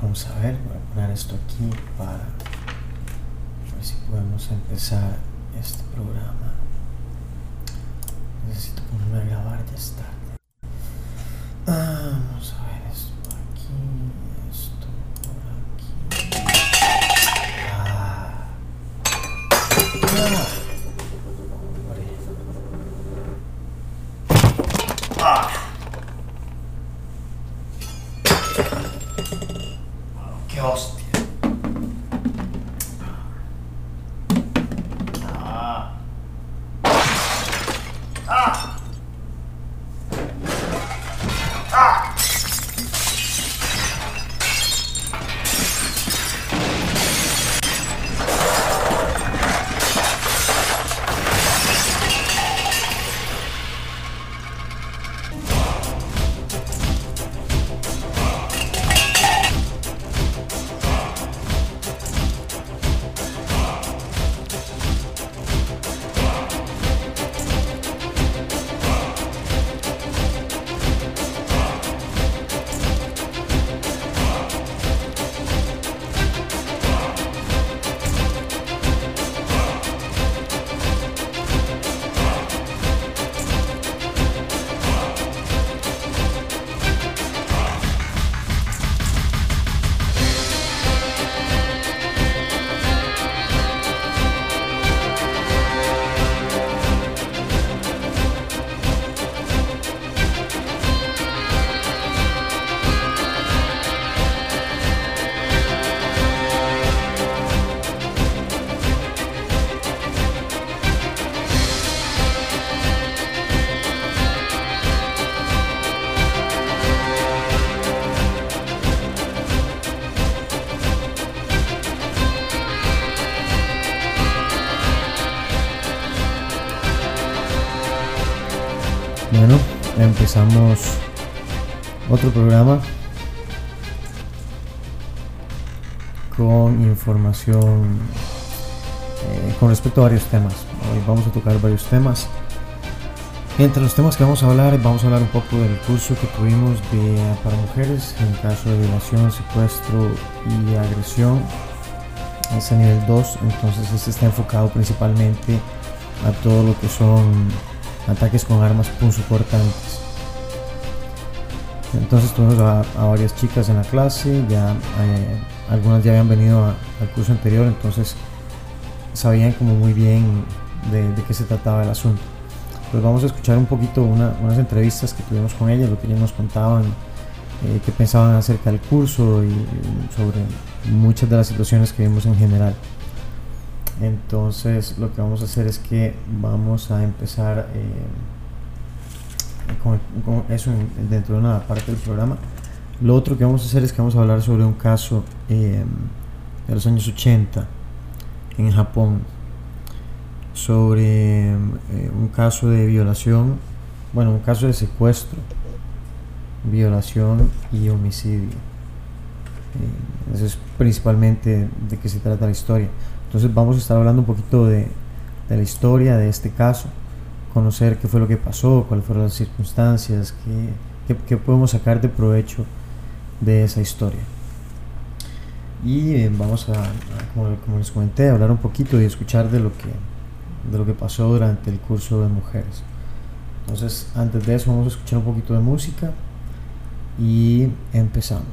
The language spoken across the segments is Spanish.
Vamos a ver, voy a poner esto aquí para ver si podemos empezar este programa. Necesito ponerme a grabar, ya es empezamos otro programa con información eh, con respecto a varios temas. Hoy vamos a tocar varios temas. Entre los temas que vamos a hablar, vamos a hablar un poco del curso que tuvimos para mujeres en caso de violación, secuestro y agresión. Es a nivel 2, entonces este está enfocado principalmente a todo lo que son ataques con armas punzocortantes. Entonces tuvimos a, a, varias chicas en la clase, ya eh, algunas ya habían venido a, al curso anterior, entonces sabían como muy bien de, de, qué se trataba el asunto. Pues vamos a escuchar un poquito una, unas entrevistas que tuvimos con ellas, lo que ellas nos contaban, eh, qué pensaban acerca del curso y, sobre muchas de las situaciones que vimos en general. Entonces lo que vamos a hacer es que vamos a empezar eh, con, con, eso en, dentro de una parte del programa. Lo otro que vamos a hacer es que vamos a hablar sobre un caso eh, de los años 80 en Japón, sobre eh, un caso de violación, bueno, un caso de secuestro, violación y homicidio. eso es principalmente de qué se trata la historia. Entonces vamos a estar hablando un poquito de, de, la historia de este caso, conocer qué fue lo que pasó, cuáles fueron las circunstancias, qué, qué, podemos sacar de provecho de esa historia. Y eh, vamos a, a como, como, les comenté, hablar un poquito y escuchar de lo, que, de lo que pasó durante el curso de mujeres. Entonces, antes de eso vamos a escuchar un poquito de música y empezamos.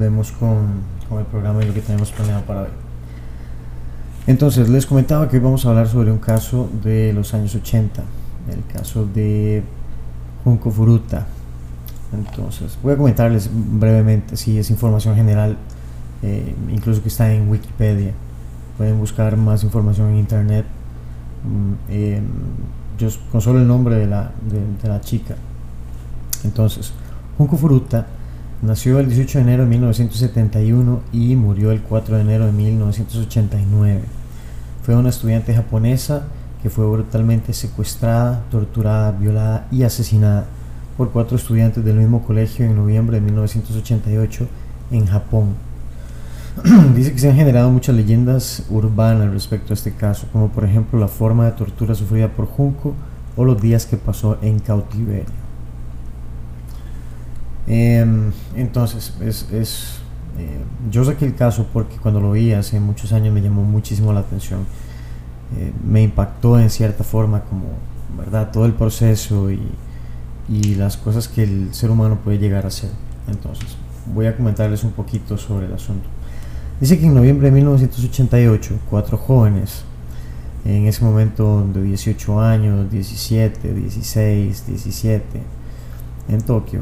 Volvemos con, con el programa y lo que tenemos planeado para hoy. Entonces, les comentaba que hoy vamos a hablar sobre un caso de los años 80, el caso de Junco Furuta. Entonces, voy a comentarles brevemente, si es información general, eh, incluso que está en Wikipedia. Pueden buscar más información en internet. Eh, yo, con solo el nombre de la, de, la chica. Entonces, Junko Furuta nació el 18 de enero de 1971 y murió el 4 de enero de 1989. Fue una estudiante japonesa que fue brutalmente secuestrada, torturada, violada y asesinada por cuatro estudiantes del mismo colegio en noviembre de 1988 en Japón. Dice que se han generado muchas leyendas urbanas respecto a este caso, como por ejemplo la forma de tortura sufrida por Junco o los días que pasó en cautiverio. Em, entonces, es, eh, yo saqué el caso porque cuando lo vi hace muchos años me llamó muchísimo la atención. Eh, me impactó en cierta forma como, ¿verdad? Todo el proceso y, y las cosas que el ser humano puede llegar a hacer. Entonces, voy a comentarles un poquito sobre el asunto. Dice que en noviembre de 1988, cuatro jóvenes, en ese momento de 18 años, 17, 16, 17, en Tokio,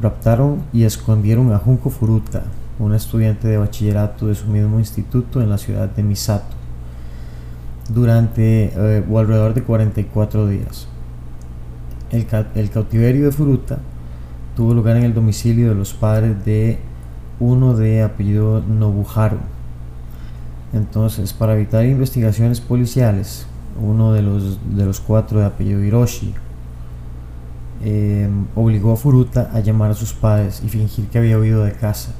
raptaron y escondieron a Junko Furuta, una estudiante de bachillerato de su mismo instituto en la ciudad de Misato, durante eh, o alrededor de 44 días. El, el cautiverio de Furuta tuvo lugar en el domicilio de los padres de uno de apellido Nobuharu. Entonces, para evitar investigaciones policiales, uno de los, de los cuatro de apellido Hiroshi em, obligó a Furuta a llamar a sus padres y fingir que había huido de casa,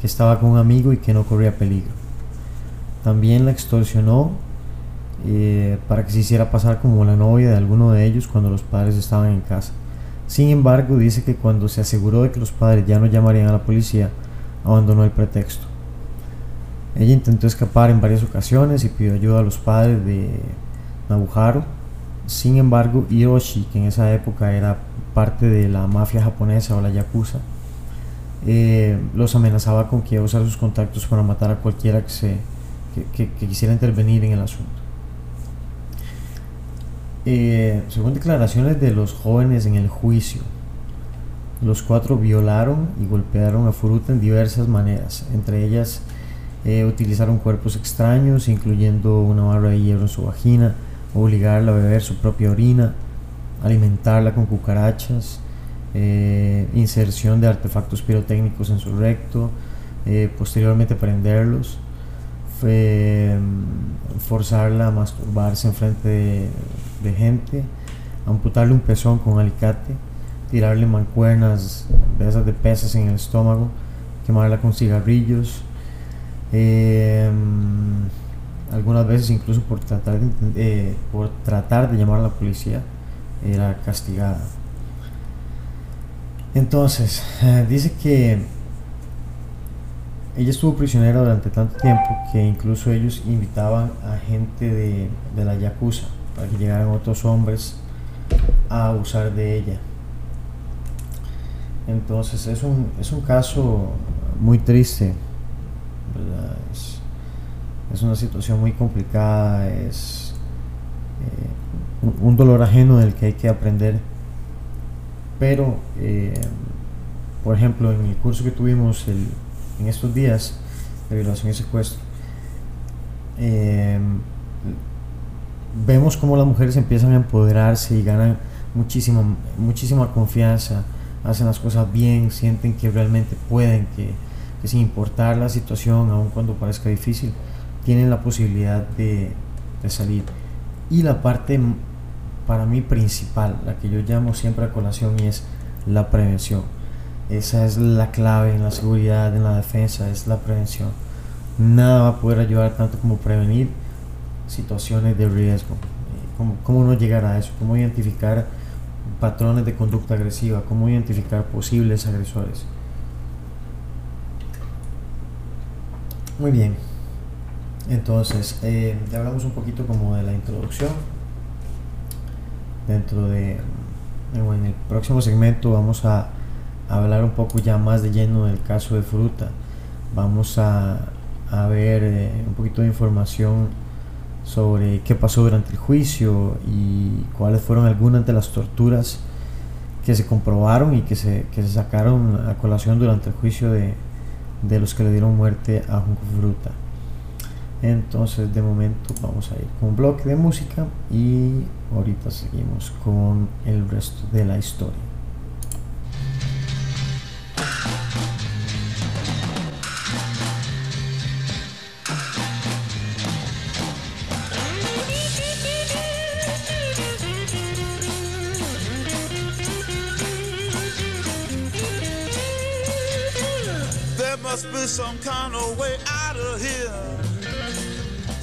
que estaba con un amigo y que no corría peligro. También la extorsionó eh, para que se hiciera pasar como la novia de alguno de ellos cuando los padres estaban en casa. Sin embargo, dice que cuando se aseguró de que los padres ya no llamarían a la policía, abandonó el pretexto. Ella intentó escapar en varias ocasiones y pidió ayuda a los padres de Nabuharu. Sin embargo, Hiroshi, que en esa época era parte de la mafia japonesa o la yakuza, eh, los amenazaba con que iba a usar sus contactos para matar a cualquiera que, se, que, quisiera intervenir en el asunto. Eh, según declaraciones de los jóvenes en el juicio, los cuatro violaron y golpearon a Furuta en diversas maneras, entre ellas eh, utilizaron cuerpos extraños, incluyendo una barra de hierro en su vagina, obligarla a beber su propia orina, alimentarla con cucarachas, eh, inserción de artefactos pirotécnicos en su recto, eh, posteriormente prenderlos, mm, forzarla a masturbarse en frente de, gente, amputarle un pezón con alicate, tirarle mancuernas de esas de pesas en el estómago, quemarla con cigarrillos, em, algunas veces incluso por tratar de, eh, por tratar de llamar a la policía era castigada. Entonces, eh, dice que ella estuvo prisionera durante tanto tiempo que incluso ellos invitaban a gente de, de la Yakuza para que llegaran otros hombres a abusar de ella. Entonces es un, es un caso muy triste, es, una situación muy complicada, es eh, un, dolor ajeno del que hay que aprender. Pero, eh, por ejemplo, en el curso que tuvimos en estos días de violación y secuestro, eh, vemos cómo las mujeres empiezan a empoderarse y ganan muchísima, muchísima confianza hacen las cosas bien, sienten que realmente pueden, que, sin importar la situación, aun cuando parezca difícil, tienen la posibilidad de, salir. Y la parte para mí principal, la que yo llamo siempre a colación, y es la prevención. Esa es la clave en la seguridad, en la defensa, es la prevención. Nada va a poder ayudar tanto como prevenir situaciones de riesgo. ¿Cómo, cómo no llegar a eso? ¿Cómo identificar patrones de conducta agresiva, cómo identificar posibles agresores. Muy bien, entonces eh, ya hablamos un poquito como de la introducción. Dentro de, en el próximo segmento vamos a, hablar un poco ya más de lleno del caso de Fruta. Vamos a, ver eh, un poquito de información sobre qué pasó durante el juicio y cuáles fueron algunas de las torturas que se comprobaron y que se, que se sacaron a colación durante el juicio de, de los que le dieron muerte a Junco Fruta. Entonces de momento vamos a ir con un bloque de música y ahorita seguimos con el resto de la historia.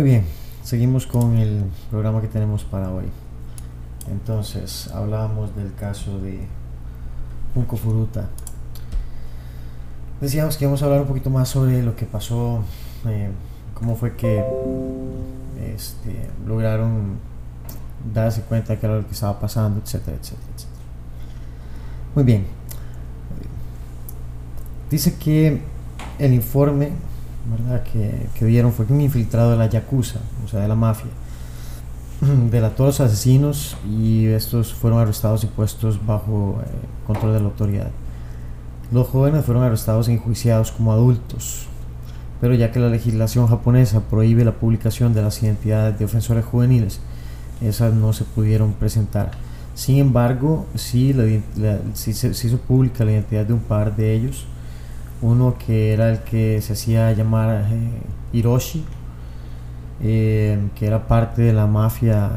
Muy bien, seguimos con el programa que tenemos para hoy. Entonces, hablábamos del caso de Junco Furuta. Decíamos que íbamos a hablar un poquito más sobre lo que pasó, eh, cómo fue que este, lograron darse cuenta que era lo que estaba pasando, etcétera, etcétera, etcétera. Muy bien. Dice que el informe ¿verdad? Que, que dieron fue que un infiltrado de la Yakuza, o sea, de la mafia, delató a los asesinos y estos fueron arrestados y puestos bajo eh, control de la autoridad. Los jóvenes fueron arrestados e enjuiciados como adultos, pero ya que la legislación japonesa prohíbe la publicación de las identidades de ofensores juveniles, esas no se pudieron presentar. Sin embargo, sí, la, sí se, se hizo pública la identidad de un par de ellos, uno que era el que se hacía llamar eh, Hiroshi, eh, que era parte de la mafia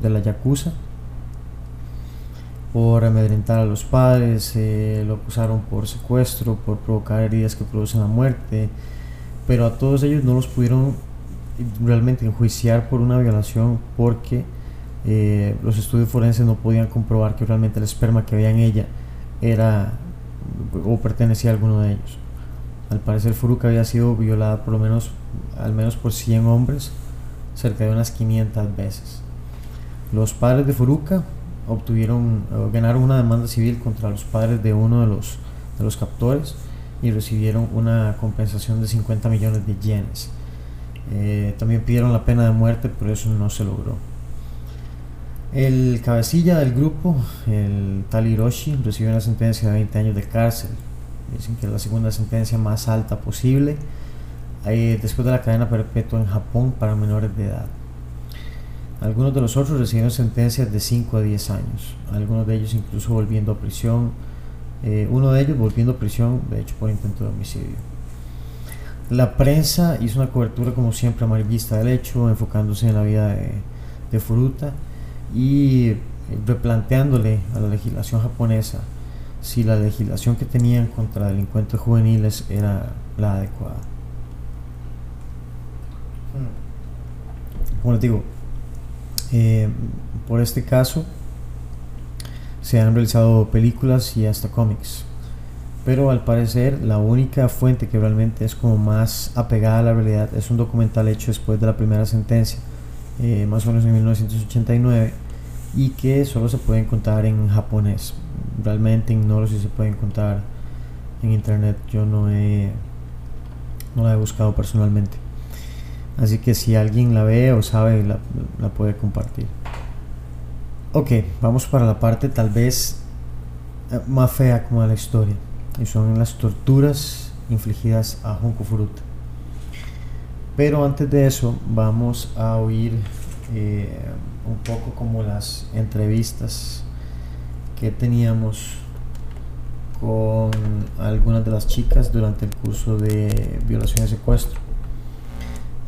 de la Yakuza, por amedrentar a los padres, eh, lo acusaron por secuestro, por provocar heridas que producen la muerte, pero a todos ellos no los pudieron realmente enjuiciar por una violación porque los estudios forenses no podían comprobar que realmente el esperma que había en ella era o pertenecía a alguno de ellos. Al parecer Furuka había sido violada por lo menos al menos por 100 hombres, cerca de unas 500 veces. Los padres de Furuka obtuvieron ganaron una demanda civil contra los padres de uno de los de los captores y recibieron una compensación de 50 millones de yenes. Eh, también pidieron la pena de muerte, pero eso no se logró. El cabecilla del grupo, el tal Hiroshi, recibió una sentencia de 20 años de cárcel. Dicen que es la segunda sentencia más alta posible, después de la cadena perpetua en Japón para menores de edad. Algunos de los otros recibieron sentencias de 5 a 10 años, algunos de ellos incluso volviendo a prisión eh, uno de ellos volviendo a prisión, de hecho por intento de homicidio. La prensa hizo una cobertura como siempre amarillista del hecho, enfocándose en la vida de, de Furuta y replanteándole a la legislación japonesa si la legislación que tenían contra delincuentes juveniles era la adecuada. Como les digo, eh, por este caso, se han realizado películas y hasta cómics. Pero al parecer la única fuente que realmente es como más apegada a la realidad es un documental hecho después de la primera sentencia, eh, más o menos en 1989, y que solo se puede encontrar en japonés. Realmente ignoro si se puede encontrar en internet, yo no he no la he buscado personalmente. Así que si alguien la ve o sabe, la, puede compartir. Ok, vamos para la parte tal vez eh, más fea como de la historia. Y son las torturas infligidas a Junko Furuta. Pero antes de eso vamos a oír eh, un poco como las entrevistas que teníamos con algunas de las chicas durante el curso de violación y secuestro.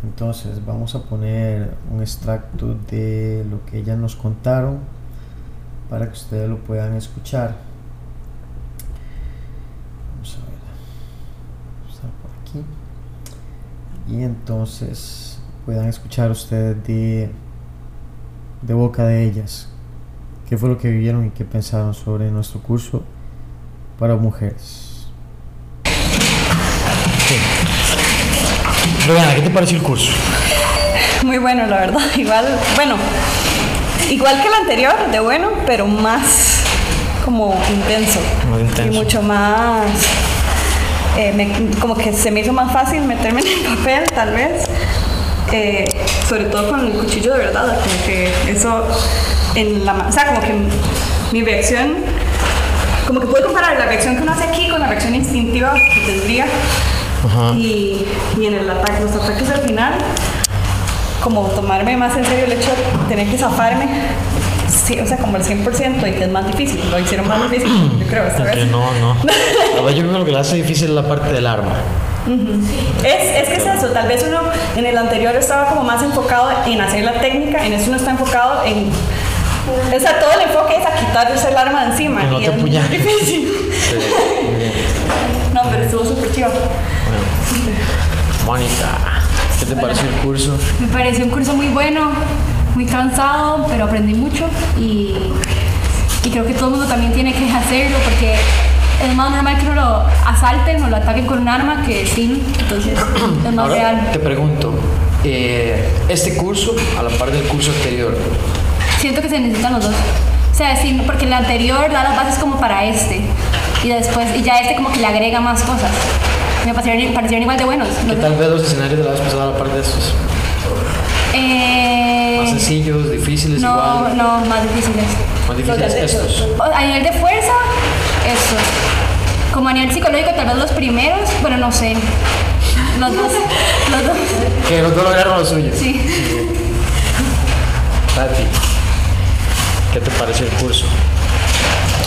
Entonces vamos a poner un extracto de lo que ellas nos contaron para que ustedes lo puedan escuchar. Vamos a ver. Por aquí. Y entonces puedan escuchar ustedes de, de boca de ellas qué fue lo que vivieron y qué pensaron sobre nuestro curso para mujeres. Lorena, ¿qué te pareció el curso? Muy bueno, la verdad. Igual, bueno, igual que el anterior, de bueno, pero más como intenso. Más intenso. Y mucho más. eh, me- como que se me hizo más fácil meterme en el papel, tal vez. Eh, sobre todo con el cuchillo de verdad, como que eso en la o sea, como que mi reacción, como que puedo comparar la reacción que uno hace aquí con la reacción instintiva que tendría Ajá. y, y en el ataque, los ataques al final, como tomarme más en serio el hecho de tener que zafarme, sí, o sea, como el 100% y que es más difícil, lo hicieron más difícil, yo creo, esta Ok, vez. no, no. Yo creo que lo que le hace difícil es la parte del arma. Es, es que es eso, tal vez uno en el anterior estaba como más enfocado en hacer la técnica, en eso uno está enfocado en... O sea, todo el enfoque es a quitarse el arma de encima. Que no y te es muy difícil. No, pero estuvo súper chido. Mónica, ¿qué te pareció el curso? Me pareció un curso muy bueno, muy cansado, pero aprendí mucho y, y creo que todo el mundo también tiene que hacerlo porque es más normal que uno lo asalten o lo ataquen con un arma que sin, entonces es más Ahora real. te pregunto, eh, este curso, a la par del curso anterior, Siento que se necesitan los dos. O sea, sí, porque el anterior da las bases como para este y después y ya este como que le agrega más cosas. me parecieron, parecieron igual de buenos. ¿Qué No sé. tal vez los escenarios de la vez pasada, aparte de estos? Eh, Más sencillos, difíciles, no, igual. no, más difíciles. Más difíciles estos. A nivel de fuerza, eso. Como a nivel psicológico, tal vez los primeros, bueno, no sé. Los dos. Los dos. Que los dos lograron lo suyo. Sí. Tati, ¿qué te pareció el curso?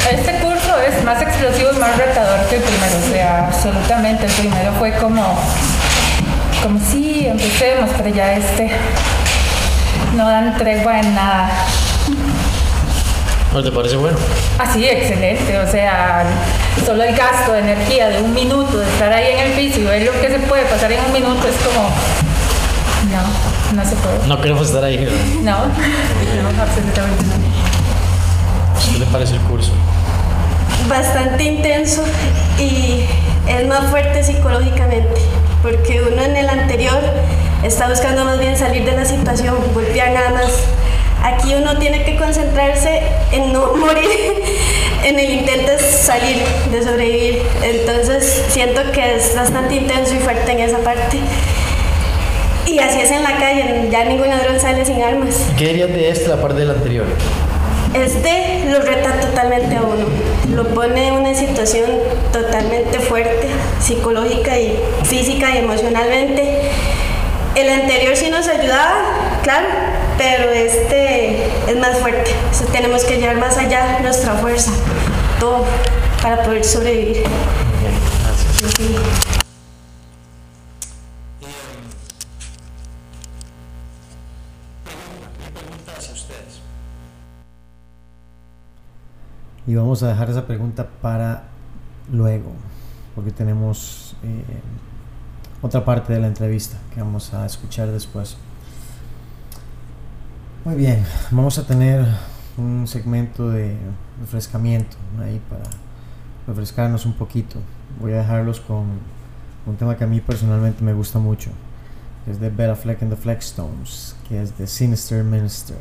Este curso es más explosivo y más retador que el primero, o sea, absolutamente. El primero fue como, como sí, empecemos, pero ya este no dan tregua en nada. ¿No te parece bueno? Así, excelente, o sea, solo el gasto de energía de un minuto de estar ahí en el piso y ver lo que se puede pasar en un minuto es como, no, no se puede. No queremos estar ahí. ¿verdad? No, no, absolutamente no. ¿Qué te parece el curso? bastante intenso y es más fuerte psicológicamente, porque uno en el anterior está buscando más bien salir de la situación, golpear nada más. Aquí uno tiene que concentrarse en no morir, en el intento de salir, de sobrevivir. Entonces siento que es bastante intenso y fuerte en esa parte. Y así es en la calle, ya ningún ladrón sale sin armas. ¿Qué dirías de este, la parte del anterior? Este lo reta totalmente a uno, lo pone en una situación totalmente fuerte, psicológica y física y emocionalmente. El anterior sí nos ayudaba, claro, pero este es más fuerte. O sea, tenemos que llevar más allá nuestra fuerza, todo, para poder sobrevivir. Sí. Y vamos a dejar esa pregunta para luego, porque tenemos eh, otra parte de la entrevista que vamos a escuchar después. Muy bien, vamos a tener un segmento de refrescamiento ahí para refrescarnos un poquito. Voy a dejarlos con un tema que a mí personalmente me gusta mucho, es de Bella Fleck and the Fleckstones, que es de Sinister Minister.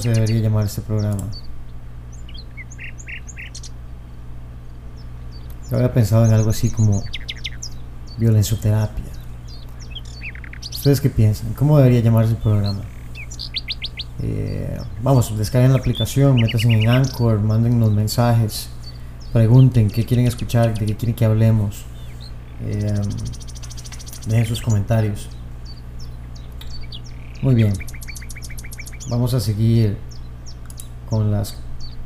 ¿Cómo se debería llamar este programa? Yo había pensado en algo así como violenzoterapia. ¿Ustedes qué piensan? ¿Cómo debería llamarse el programa? Eh, vamos, descarguen la aplicación, métanse en Anchor, mándennos mensajes, pregunten qué quieren escuchar, de qué quieren que hablemos. Eh, dejen sus comentarios. Muy bien. Vamos a seguir con las,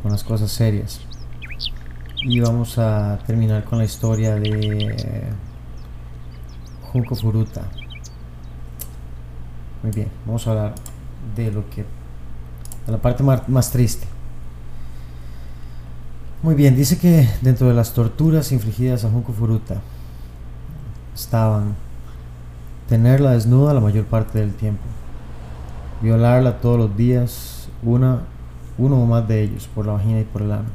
con las cosas serias. Y vamos a terminar con la historia de Junko Furuta. Muy bien, vamos a hablar de lo que. de la parte más, más triste. Muy bien, dice que dentro de las torturas infligidas a Junko Furuta estaban tenerla desnuda la mayor parte del tiempo, violarla todos los días, una, uno o más de ellos, por la vagina y por el ano.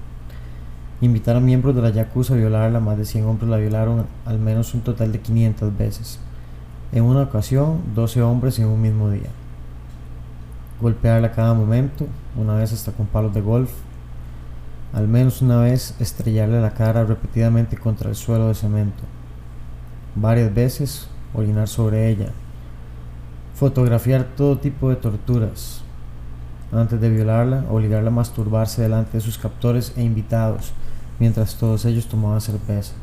Invitar a miembros de la Yakuza a violarla, más de 100 hombres la violaron al menos un total de 500 veces. En una ocasión, 12 hombres en un mismo día. Golpearla cada momento, una vez hasta con palos de golf. Al menos una vez estrellarle la cara repetidamente contra el suelo de cemento. Varias veces orinar sobre ella. Fotografiar todo tipo de torturas. Antes de violarla, obligarla a masturbarse delante de sus captores e invitados, mientras todos ellos tomaban cerveza.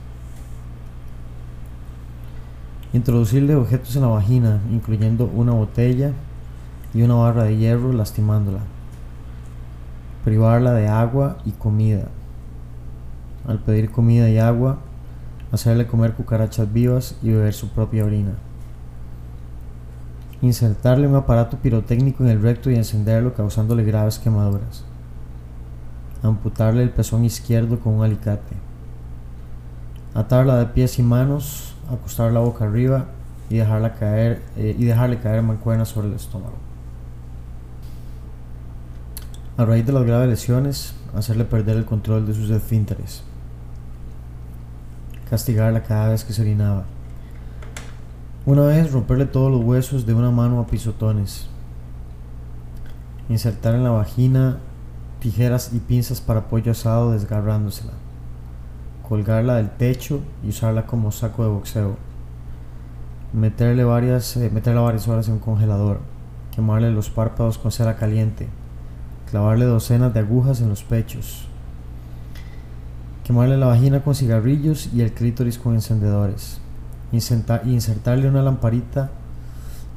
Introducirle objetos en la vagina, incluyendo una botella y una barra de hierro, lastimándola. Privarla de agua y comida. Al pedir comida y agua, hacerle comer cucarachas vivas y beber su propia orina. Insertarle un aparato pirotécnico en el recto y encenderlo causándole graves quemaduras. Amputarle el pezón izquierdo con un alicate. Atarla de pies y manos, acostarla boca arriba y dejarla caer eh, y dejarle caer mancuernas sobre el estómago. A raíz de las graves lesiones, hacerle perder el control de sus esfínteres. Castigarla cada vez que se orinaba. Una vez romperle todos los huesos de una mano a pisotones. Insertar en la vagina tijeras y pinzas para pollo asado desgarrándosela. Colgarla del techo y usarla como saco de boxeo. Meterle varias, eh, varias horas en un congelador. Quemarle los párpados con cera caliente. Clavarle docenas de agujas en los pechos. Quemarle la vagina con cigarrillos y el clítoris con encendedores insertarle una lamparita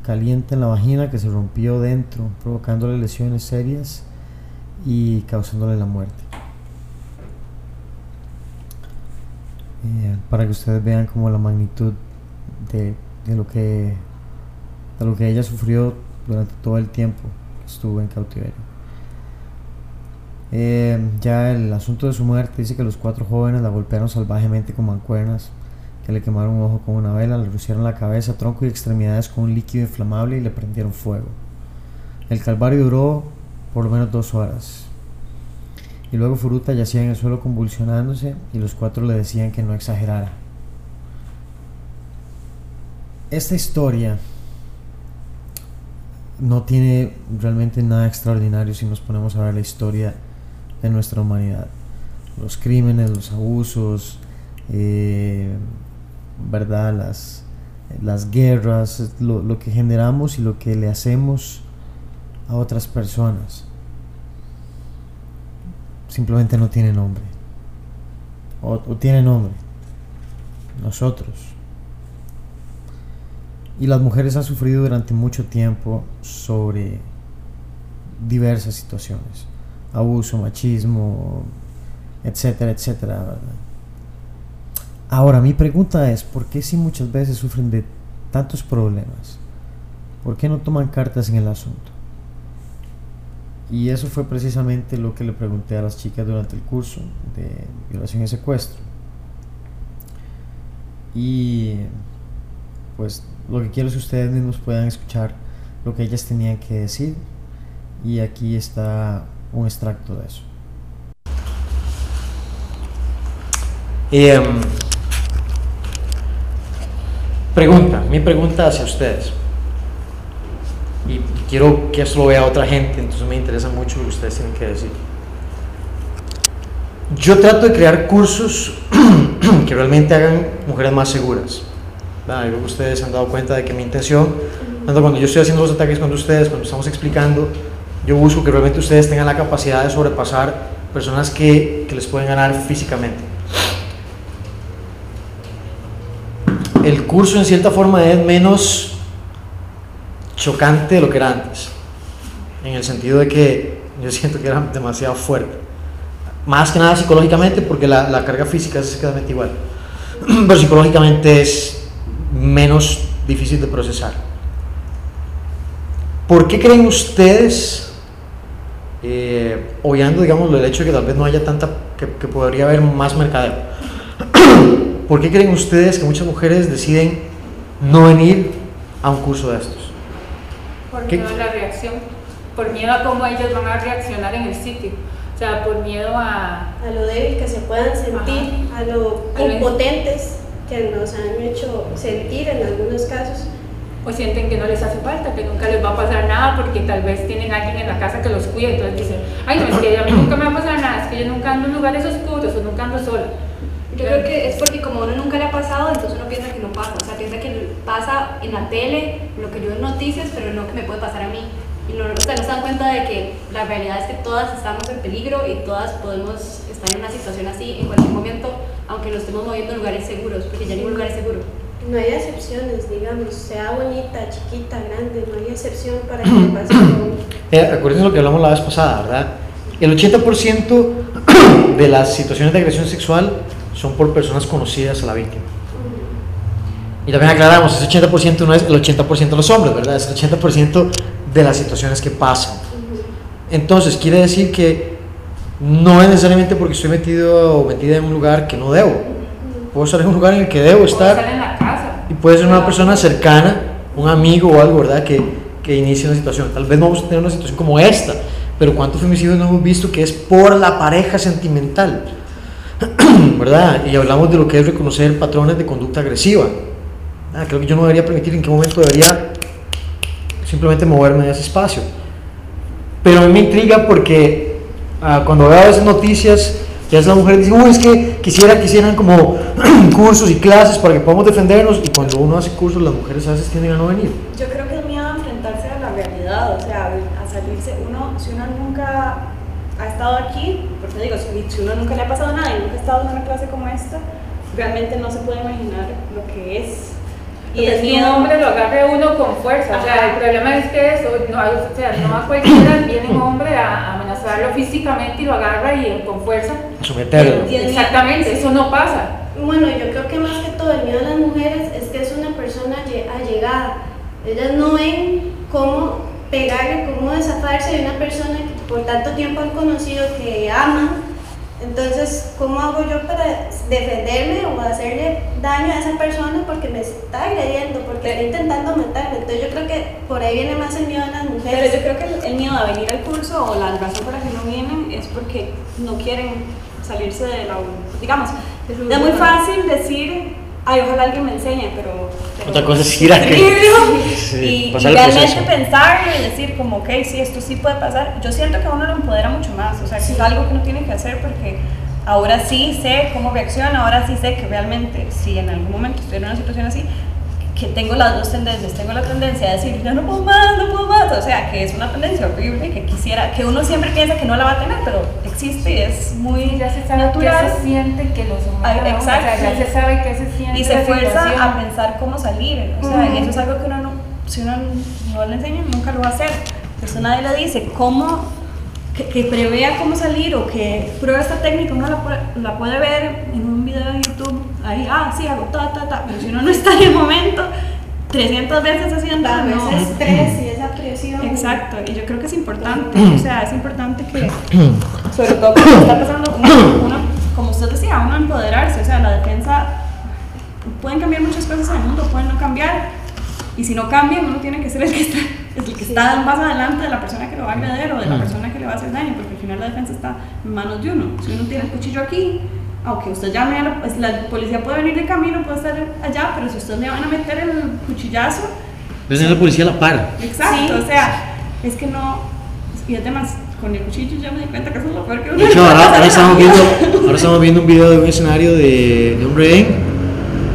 caliente en la vagina que se rompió dentro, provocándole lesiones serias y causándole la muerte. Eh, para que ustedes vean como la magnitud de, de lo que de lo que ella sufrió durante todo el tiempo que estuvo en cautiverio. Eh, ya el asunto de su muerte dice que los cuatro jóvenes la golpearon salvajemente con mancuernas, le quemaron un ojo con una vela, le rociaron la cabeza, tronco y extremidades con un líquido inflamable y le prendieron fuego. El calvario duró por lo menos dos horas. Y luego Furuta yacía en el suelo convulsionándose y los cuatro le decían que no exagerara. Esta historia no tiene realmente nada extraordinario si nos ponemos a ver la historia de nuestra humanidad. Los crímenes, los abusos, eh, ¿verdad? Las, las guerras, lo, lo que generamos y lo que le hacemos a otras personas. Simplemente no tiene nombre. O, o tiene nombre. Nosotros. Y las mujeres han sufrido durante mucho tiempo sobre diversas situaciones. Abuso, machismo, etcétera, etcétera. ¿verdad? Ahora, mi pregunta es, ¿por qué si muchas veces sufren de tantos problemas? ¿Por qué no toman cartas en el asunto? Y eso fue precisamente lo que le pregunté a las chicas durante el curso de violación y secuestro. Y pues lo que quiero es que ustedes mismos puedan escuchar lo que ellas tenían que decir. Y aquí está un extracto de eso. Em, pregunta, mi pregunta hacia ustedes. Y quiero que esto lo vea otra gente, entonces me interesa mucho lo que ustedes tienen que decir. Yo trato de crear cursos que realmente hagan mujeres más seguras. ¿verdad? Yo creo que ustedes han dado cuenta de que mi intención, tanto cuando yo estoy haciendo los ataques con ustedes, cuando estamos explicando, yo busco que realmente ustedes tengan la capacidad de sobrepasar personas que, que les pueden ganar físicamente. El curso en cierta forma es menos chocante de lo que era antes, en el sentido de que yo siento que era demasiado fuerte, más que nada psicológicamente porque la, carga física es exactamente igual, pero psicológicamente es menos difícil de procesar. ¿Por qué creen ustedes, eh, digamos el hecho de que tal vez no haya tanta, que, que podría haber más mercadeo, ¿Por qué creen ustedes que muchas mujeres deciden no venir a un curso de estos? Por ¿Qué? miedo a la reacción, por miedo a cómo ellos van a reaccionar en el sitio, o sea, por miedo a... a lo débil que se puedan sentir, a lo A lo- impotentes que nos han hecho sentir en algunos casos. O sienten que no les hace falta, que nunca les va a pasar nada porque tal vez tienen a alguien en la casa que los cuida, entonces dicen, ay, no, es que a mí nunca me va a pasar nada, es que yo nunca ando en lugares oscuros o nunca ando sola. Yo creo que es porque como a uno nunca le ha pasado, entonces uno piensa que no pasa. O sea, piensa que pasa en la tele, lo que yo veo en noticias, pero no que me puede pasar a mí. Y no, o sea, no se dan cuenta de que la realidad es que todas estamos en peligro y todas podemos estar en una situación así en cualquier momento, aunque nos estemos moviendo en lugares seguros, porque ya ningún lugar es seguro. No hay excepciones, digamos, sea bonita, chiquita, grande, no hay excepción para que le pase a uno. Eh, acuérdense lo que hablamos la vez pasada, ¿verdad? El 80% de las situaciones de agresión sexual son por personas conocidas a la víctima. Y también aclaramos, ese 80% no es el 80% de los hombres, ¿verdad? Es el 80% de las situaciones que pasan. Entonces, quiere decir que no es necesariamente porque estoy metido o metida en un lugar que no debo. Puedo estar en un lugar en el que debo estar. estar en la casa. Y puede ser una persona cercana, un amigo o algo, ¿verdad? Que, que inicie una situación. Tal vez no vamos a tener una situación como esta, pero ¿cuántos femicidios no hemos visto que es por la pareja sentimental? ¿Verdad? Y hablamos de lo que es reconocer patrones de conducta agresiva. Ah, creo que yo no debería permitir en qué momento debería simplemente moverme de ese espacio. Pero a mí me intriga porque ah, cuando veo esas noticias, ya es la mujer dice, uy, es que quisiera que hicieran como cursos y clases para que podamos defendernos. Y cuando uno hace cursos, las mujeres a veces tienden a no venir. Yo creo que es miedo a enfrentarse a la realidad, o sea, a salirse. Uno, si uno nunca ha estado aquí, porque digo, si, uno nunca le ha pasado nada y nunca ha estado en una clase como esta, realmente no se puede imaginar lo que es Y es el que un miedo- hombre lo agarre uno con fuerza. O sea, Ajá. el problema es que eso, no, o sea, no a cualquiera viene un hombre a amenazarlo físicamente y lo agarra y con fuerza. Someterlo. Miedo- Exactamente, eso no pasa. Bueno, yo creo que más que todo el miedo de las mujeres es que es una persona lle- allegada. Ellas no ven cómo pegarle, cómo zafarse de una persona que por tanto tiempo han conocido, que aman. Entonces, ¿cómo hago yo para defenderme o hacerle daño a esa persona porque me está agrediendo, porque está intentando matarme? Entonces yo creo que por ahí viene más el miedo de las Pero mujeres. yo creo que el, el miedo a venir al curso o la razón por la que no vienen es porque no quieren salirse de la... Digamos, es muy fácil decir, ay, ojalá alguien me enseñe, pero... pero Otra cosa es ir a que- Sí, y, realmente pensarlo y decir como, ok, sí, esto sí puede pasar. Yo siento que a uno lo empodera mucho más, o sea, que es algo que uno tiene que hacer porque ahora sí sé cómo reacciona, ahora sí sé que realmente si en algún momento estoy en una situación así, que tengo las dos tendencias, tengo la tendencia a decir, ya no puedo más, no puedo más, o sea, que es una tendencia horrible, que quisiera, que uno siempre piensa que no la va a tener, pero existe y es muy Ya se sabe natural. se siente que los Ah, humanos, o sea, exacto. ya se sabe que se siente Y se fuerza situación. a pensar cómo salir, o sea, y Ujú. eso es algo que uno no, si uno no le enseña, nunca lo va a hacer. Eso nadie le dice, cómo, que, que prevea cómo salir o que pruebe esta técnica, uno la puede, la puede ver en un video de YouTube, ahí, ah, sí, hago ta, ta, ta, pero si uno no está en el momento, 300 veces haciendo, Tal vez no. y esa presión. Exacto, y yo creo que es importante, o sea, es importante que, sobre todo cuando está pasando, uno, uno, como usted decía, uno empoderarse, o sea, la defensa, pueden cambiar muchas cosas en el mundo, pueden no cambiar, y si no cambian, uno tiene que ser el que está, el que está más adelante de la persona que lo va a agredir o de la persona que le va a hacer daño, porque al final la defensa está en manos de uno. Si uno tiene el cuchillo aquí, aunque usted llame a la, pues, la policía puede venir de camino, puede estar allá, pero si usted le van a meter el cuchillazo, Entonces la policía la para. Exacto, Sí. o sea, es que no. Y además, con el cuchillo ya me di cuenta que eso es lo peor que uno De hecho, ahora, estamos viendo, ahora estamos viendo un video de un escenario de, de un rehén,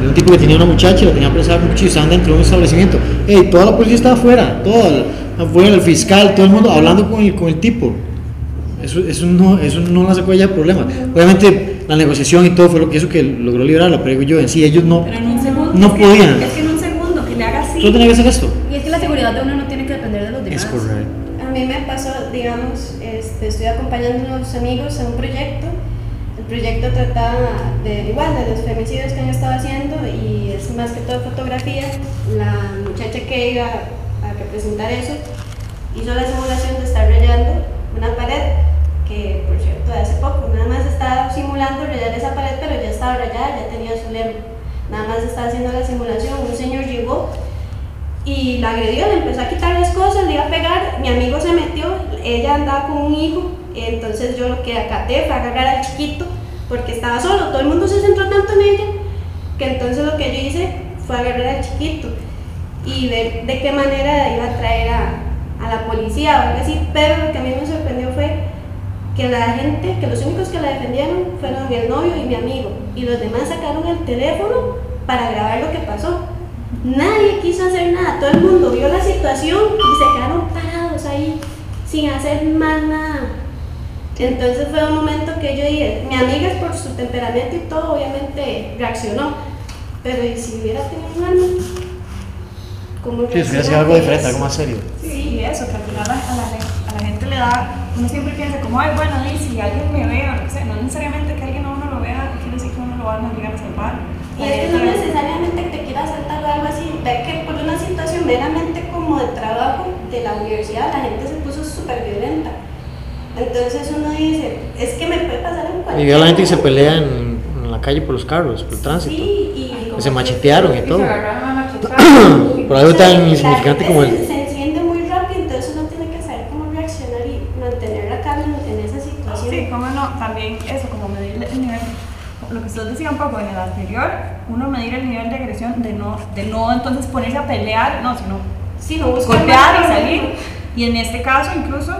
un tipo que tenía una muchacha y la tenía apresada con un cuchillo, estaban dentro de un establecimiento. Ey, toda la policía estaba afuera, toda, afuera, el fiscal, todo el mundo hablando con el, con el tipo. Eso, eso, no, eso no la sacó ella de problema. Obviamente, la negociación y todo fue lo que hizo que logró liberarla, pero yo, en sí, ellos no, Pero en un segundo. no es que- podían. Es que en un segundo, que le haga así. Solo tenía que hacer esto. Y es que la seguridad de uno no tiene que depender de los demás. Es correcto. A mí me pasó, digamos, este, estoy acompañando a unos amigos en un proyecto. Proyecto trataba de igual de los femicidios que han estado haciendo y es más que todo fotografía. La muchacha que iba a representar eso hizo la simulación de estar rayando una pared que, por cierto, hace poco nada más estaba simulando rayar esa pared, pero ya estaba rayada, ya tenía su lema. Nada más estaba haciendo la simulación. Un señor llegó y la agredió, le empezó a quitar las cosas, le iba a pegar, mi amigo se metió, ella andaba con un hijo, entonces yo lo que acaté fue agarrar al chiquito, porque estaba solo, todo el mundo se centró tanto en ella, que entonces lo que yo hice fue agarrar al chiquito y ver de qué manera iba a traer a, a la policía o algo así, pero lo que a mí me sorprendió fue que la gente, que los únicos que la defendieron fueron el novio y mi amigo, y los demás sacaron el teléfono para grabar lo que pasó. Nadie quiso hacer nada, todo el mundo vio la situación y se quedaron parados ahí sin hacer más nada. Entonces fue un momento que yo dije, mi amiga por su temperamento y todo obviamente reaccionó, pero ¿y si hubiera tenido un arma? ¿Cómo Sí, hubiera sido reacciona algo diferente, algo más serio. Sí, y eso, que al final a, la, a la gente le da. Uno siempre piensa, como, ay, bueno, y si alguien me ve o que sea, no necesariamente que alguien a uno lo vea, quiere decir que uno lo va a llegar a salvar. Y es que no necesariamente te quiera asaltar o algo así, ve que por una situación meramente como de trabajo de la universidad la gente se puso súper violenta. Entonces uno dice, es que me puede pasar en Y cualquier vio a la gente que se pelea en, en la calle por los carros, por el tránsito. Sí, y Que se machetearon y Y todo. se agarraron a machetear. Por algo tan insignificante como el. se enciende muy rápido, entonces uno tiene que saber cómo reaccionar y mantener la calma en esa situación. Sí, cómo no, también eso, como medir el nivel, lo que usted decía un poco en el anterior, uno medir el nivel de agresión, de no, de no entonces ponerse a pelear, no, sino Sí, no buscar golpear y salir. Y en este caso incluso,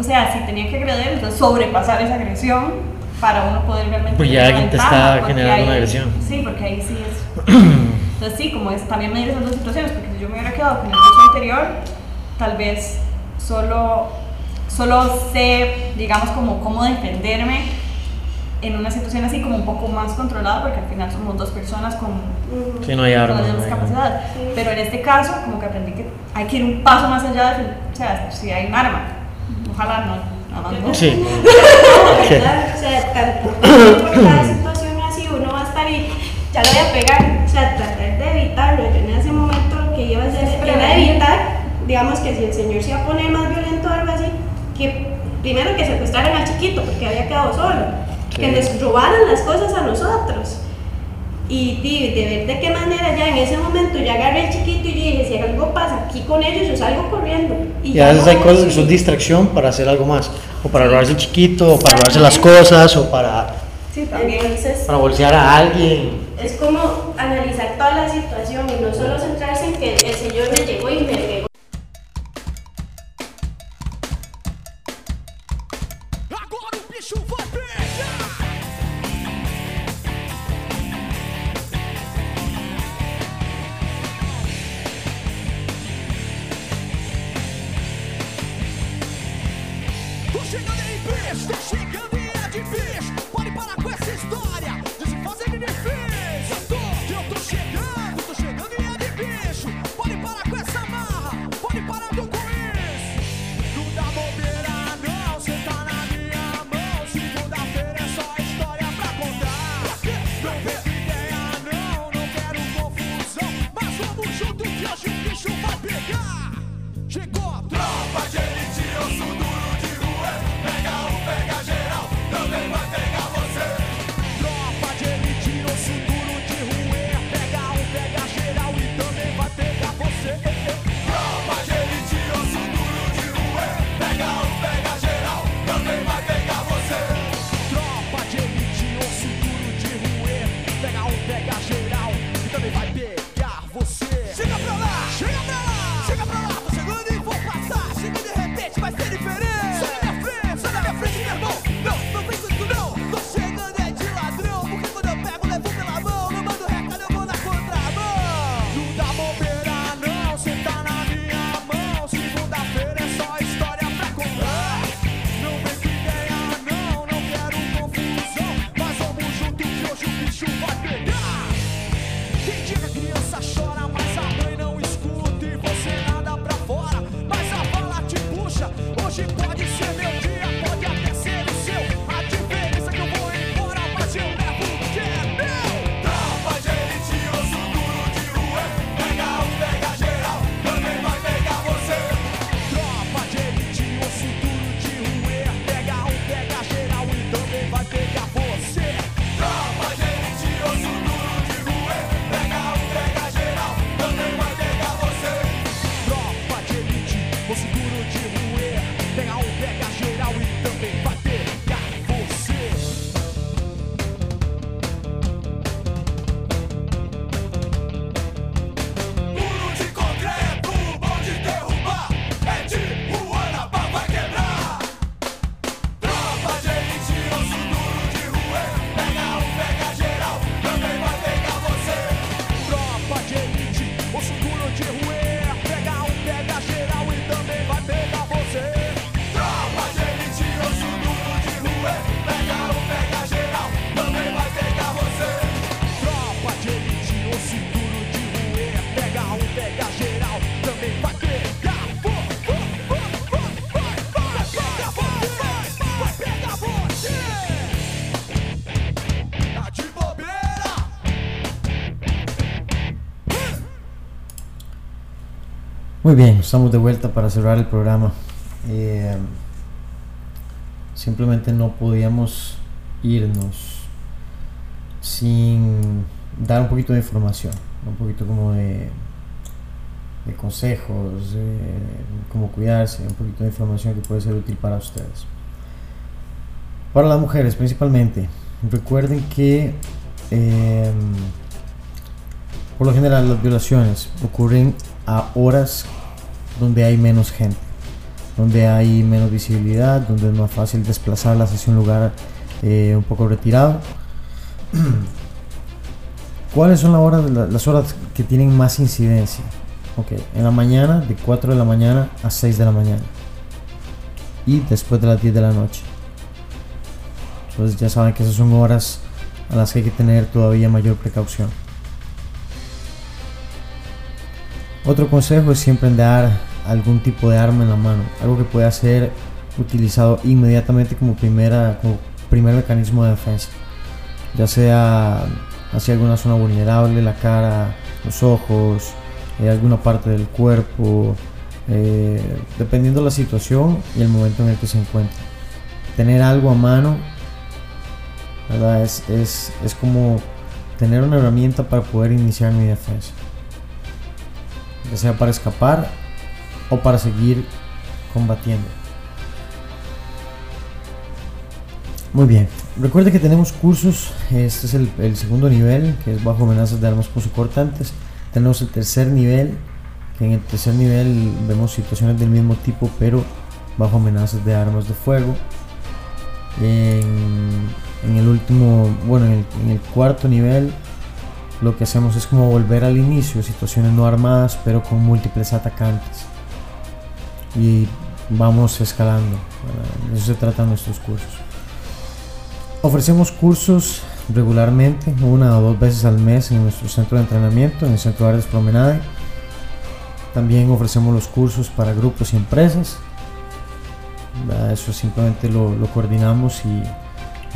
o sea, si tenía que agredir, entonces sobrepasar esa agresión para uno poder realmente... Pues ya alguien te está generando ahí- una agresión. Sí, porque ahí sí es... Entonces sí, como es también medir esas dos situaciones, porque si yo me hubiera quedado con el curso anterior, tal vez solo, solo sé, digamos, como cómo defenderme en una situación así como un poco más controlada, porque al final somos dos personas con Sí, no hay con armas. las no mismas hay- capacidades. Pero en este caso, como que aprendí que hay que ir un paso más allá de, o sea, si hay un arma, ojalá no, nada más no. Sí. O sea, tanto por cada situación así uno va a estar y ya lo voy a pegar, o sea, tratar de evitarlo. Yo en ese momento lo que iba a hacer era evitar, digamos que si el señor se iba a poner más violento o algo así, que primero que secuestraran al chiquito porque había quedado solo, que Sí. les robaran las cosas a nosotros. Y di, de ver de qué manera ya en ese momento yo agarré al chiquito y yo dije, si algo pasa aquí con ellos, yo salgo corriendo. Y ya a veces no hay cosas que son distracción para hacer algo más. O para robarse el chiquito, o para robarse las cosas, o para, Sí, también. Entonces, para bolsear a alguien. es como analizar toda la situación y no solo centrarse Muy bien, estamos de vuelta para cerrar el programa. Eh, simplemente no podíamos irnos sin dar un poquito de información, un poquito como de, consejos, de cómo cuidarse, un poquito de información que puede ser útil para ustedes. Para las mujeres principalmente, recuerden que eh, por lo general las violaciones ocurren a horas donde hay menos gente, donde hay menos visibilidad, donde es más fácil desplazarlas hacia un lugar eh, un poco retirado. ¿Cuáles son las horas, la- las horas que tienen más incidencia? Ok, en la mañana, de 4 de la mañana a 6 de la mañana. Y después de las 10 de la noche. Entonces ya saben que esas son horas a las que hay que tener todavía mayor precaución. Otro consejo es siempre andar algún tipo de arma en la mano, algo que pueda ser utilizado inmediatamente como, primera, como primer mecanismo de defensa, ya sea hacia alguna zona vulnerable, la cara, los ojos, eh, alguna parte del cuerpo, eh, dependiendo la situación y el momento en el que se encuentre. Tener algo a mano ¿verdad? Es, es, es como tener una herramienta para poder iniciar mi defensa, ya sea para escapar o para seguir combatiendo. Muy bien, recuerde que tenemos cursos, este es el, segundo nivel, que es bajo amenazas de armas punzocortantes. Tenemos el tercer nivel, que en el tercer nivel vemos situaciones del mismo tipo, pero bajo amenazas de armas de fuego. En, en el último, bueno, en el, en el cuarto nivel, lo que hacemos es como volver al inicio, situaciones no armadas, pero con múltiples atacantes. Y vamos escalando, eso se tratan nuestros cursos. Ofrecemos cursos regularmente, una o dos veces al mes en nuestro centro de entrenamiento, en el Centro de Artes Promenade. También ofrecemos los cursos para grupos y empresas. Eso simplemente lo, lo coordinamos y,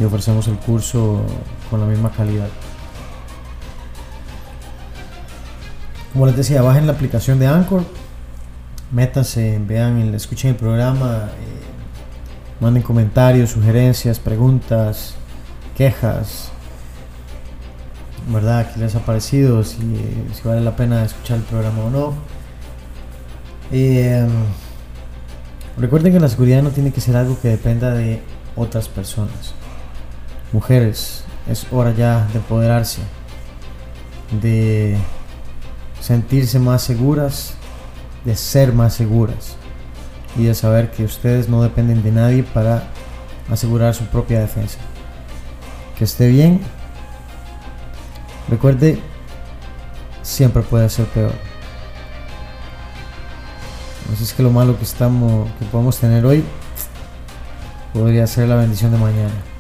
y ofrecemos el curso con la misma calidad. Como les decía, bajen la aplicación de Anchor, métanse, vean, escuchen el programa, eh, manden comentarios, sugerencias, preguntas, quejas, ¿verdad? ¿Qué les ha parecido? Si, vale la pena escuchar el programa o no. Eh, recuerden que la seguridad no tiene que ser algo que dependa de otras personas. Mujeres, es hora ya de empoderarse, de sentirse más seguras, de ser más seguras y de saber que ustedes no dependen de nadie para asegurar su propia defensa. Que esté bien. Recuerde, siempre puede ser peor. Así es que lo malo que estamos, que podemos tener hoy, podría ser la bendición de mañana.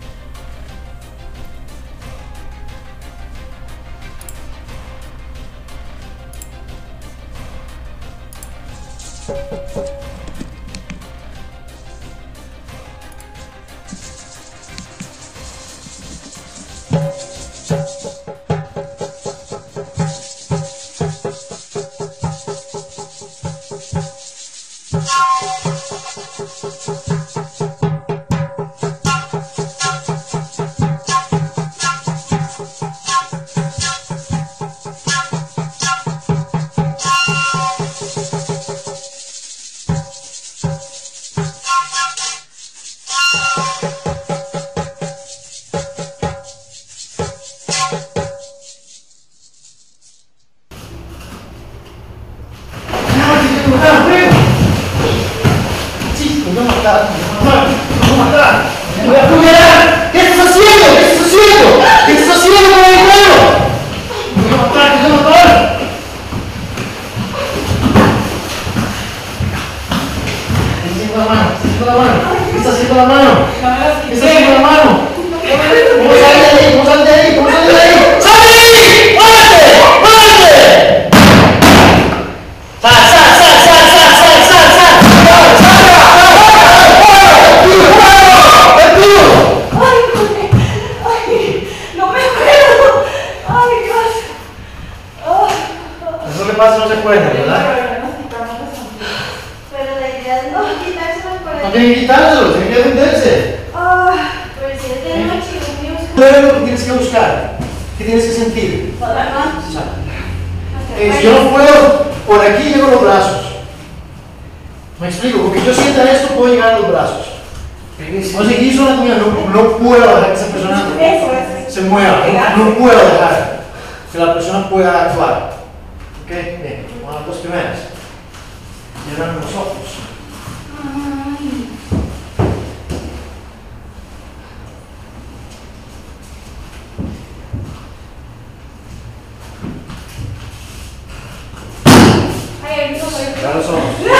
Cierra los ojos.